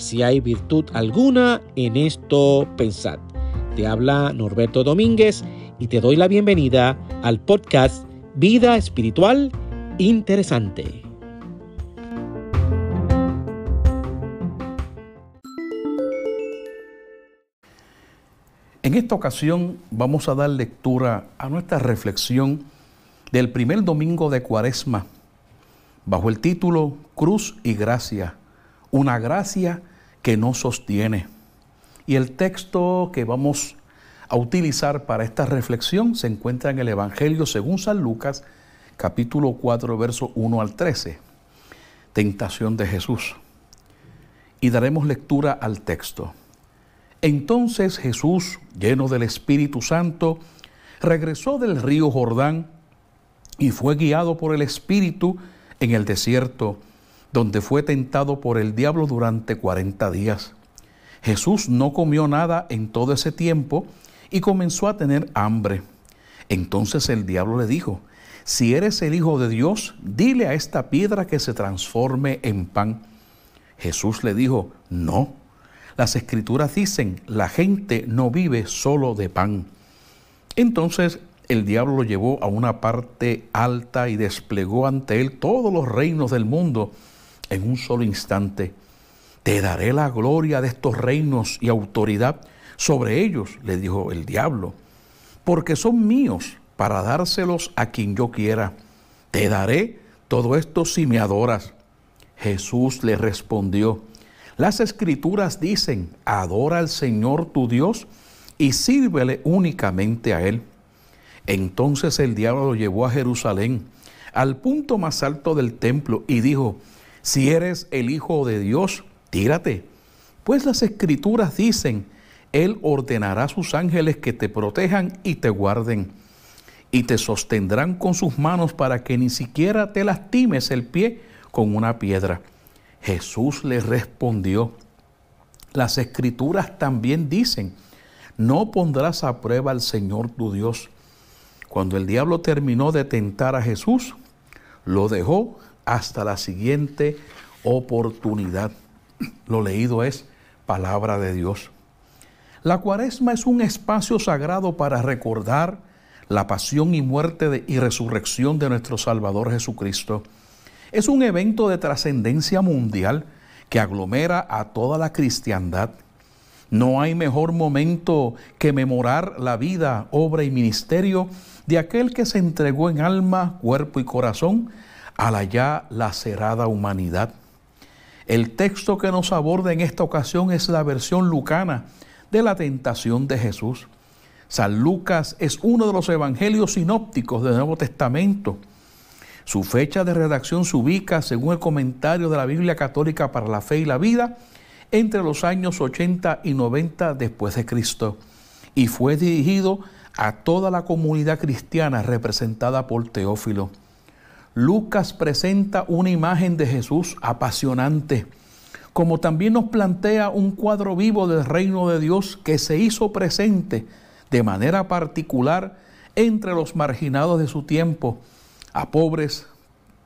si hay virtud alguna en esto, pensad. Te habla Norberto Domínguez y te doy la bienvenida al podcast Vida Espiritual Interesante. En esta ocasión vamos a dar lectura a nuestra reflexión del primer domingo de Cuaresma, bajo el título Cruz y Gracia, una gracia que no sostiene. Y el texto que vamos a utilizar para esta reflexión se encuentra en el Evangelio según San Lucas, capítulo 4, verso 1 al 13. Tentación de Jesús. Y daremos lectura al texto. Entonces Jesús, lleno del Espíritu Santo, regresó del río Jordán y fue guiado por el Espíritu en el desierto, donde fue tentado por el diablo durante cuarenta días. Jesús no comió nada en todo ese tiempo y comenzó a tener hambre. Entonces el diablo le dijo, si eres el Hijo de Dios, dile a esta piedra que se transforme en pan. Jesús le dijo, no, las escrituras dicen, la gente no vive solo de pan. Entonces el diablo lo llevó a una parte alta y desplegó ante él todos los reinos del mundo en un solo instante. Te daré la gloria de estos reinos y autoridad sobre ellos, le dijo el diablo, porque son míos para dárselos a quien yo quiera. Te daré todo esto si me adoras. Jesús le respondió, las escrituras dicen, adora al Señor tu Dios y sírvele únicamente a Él. Entonces el diablo lo llevó a Jerusalén, al punto más alto del templo, y dijo, si eres el Hijo de Dios, tírate, pues las escrituras dicen, él ordenará a sus ángeles que te protejan y te guarden, y te sostendrán con sus manos para que ni siquiera te lastimes el pie con una piedra. Jesús le respondió, las escrituras también dicen, no pondrás a prueba al Señor tu Dios. Cuando el diablo terminó de tentar a Jesús, lo dejó hasta la siguiente oportunidad. Lo leído es palabra de Dios. La cuaresma es un espacio sagrado para recordar la pasión y muerte y resurrección de nuestro Salvador Jesucristo. Es un evento de trascendencia mundial que aglomera a toda la cristiandad. No hay mejor momento que memorar la vida, obra y ministerio de aquel que se entregó en alma, cuerpo y corazón a la ya lacerada humanidad. El texto que nos aborda en esta ocasión es la versión lucana de la tentación de Jesús. San Lucas es uno de los evangelios sinópticos del Nuevo Testamento. Su fecha de redacción se ubica, según el comentario de la Biblia Católica para la Fe y la Vida, entre los años 80 y 90 después de Cristo, y fue dirigido a toda la comunidad cristiana representada por Teófilo. Lucas presenta una imagen de Jesús apasionante, como también nos plantea un cuadro vivo del reino de Dios que se hizo presente de manera particular entre los marginados de su tiempo, a pobres,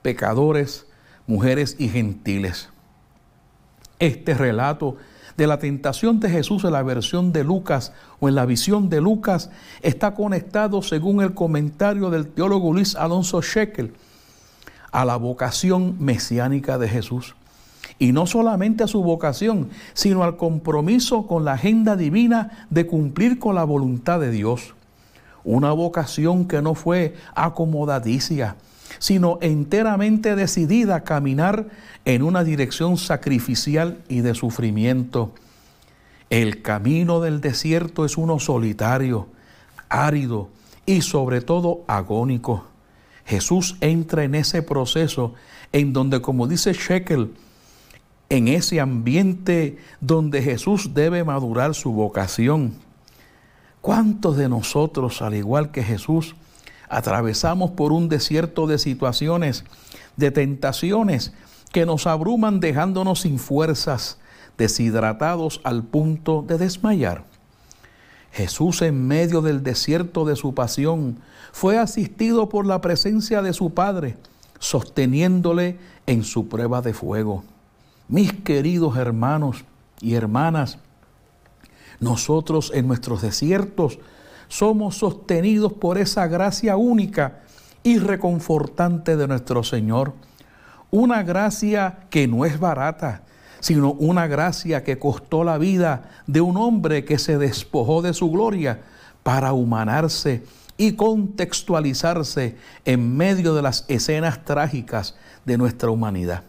pecadores, mujeres y gentiles. Este relato de la tentación de Jesús en la versión de Lucas o en la visión de Lucas está conectado, según el comentario del teólogo Luis Alonso Shekel, a la vocación mesiánica de Jesús y no solamente a su vocación, sino al compromiso con la agenda divina de cumplir con la voluntad de Dios. Una vocación que no fue acomodadicia, sino enteramente decidida a caminar en una dirección sacrificial y de sufrimiento. El camino del desierto es uno solitario, árido y sobre todo agónico. Jesús entra en ese proceso en donde, como dice Shekel, en ese ambiente donde Jesús debe madurar su vocación. ¿Cuántos de nosotros, al igual que Jesús, atravesamos por un desierto de situaciones, de tentaciones que nos abruman dejándonos sin fuerzas, deshidratados al punto de desmayar? Jesús en medio del desierto de su pasión fue asistido por la presencia de su Padre, sosteniéndole en su prueba de fuego. Mis queridos hermanos y hermanas, nosotros en nuestros desiertos somos sostenidos por esa gracia única y reconfortante de nuestro Señor. Una gracia que no es barata, sino una gracia que costó la vida de un hombre que se despojó de su gloria para humanarse y contextualizarse en medio de las escenas trágicas de nuestra humanidad.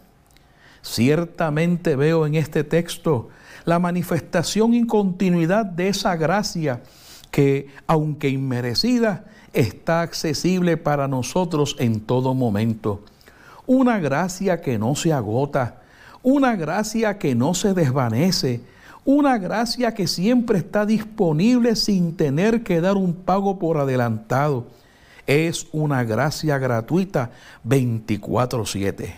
Ciertamente veo en este texto la manifestación y continuidad de esa gracia que, aunque inmerecida, está accesible para nosotros en todo momento. Una gracia que no se agota, una gracia que no se desvanece, una gracia que siempre está disponible sin tener que dar un pago por adelantado. Es una gracia gratuita 24/7.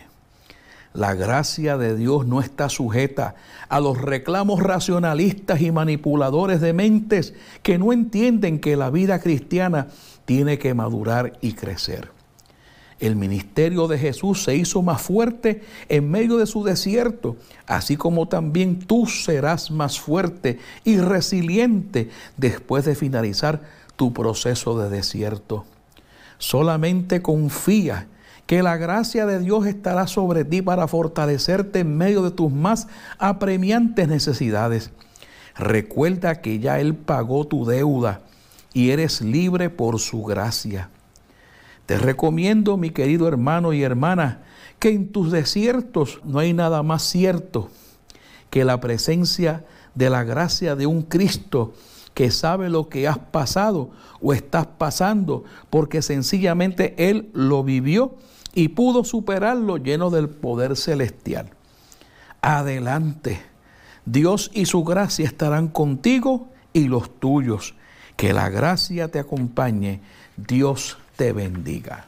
La gracia de Dios no está sujeta a los reclamos racionalistas y manipuladores de mentes que no entienden que la vida cristiana tiene que madurar y crecer. El ministerio de Jesús se hizo más fuerte en medio de su desierto, así como también tú serás más fuerte y resiliente después de finalizar tu proceso de desierto. Solamente confía que la gracia de Dios estará sobre ti para fortalecerte en medio de tus más apremiantes necesidades. Recuerda que ya Él pagó tu deuda y eres libre por su gracia. Te recomiendo, mi querido hermano y hermana, que en tus desiertos no hay nada más cierto que la presencia de la gracia de un Cristo que sabe lo que has pasado o estás pasando, porque sencillamente Él lo vivió y pudo superarlo lleno del poder celestial. Adelante. Dios y su gracia estarán contigo y los tuyos. Que la gracia te acompañe. Dios te bendiga.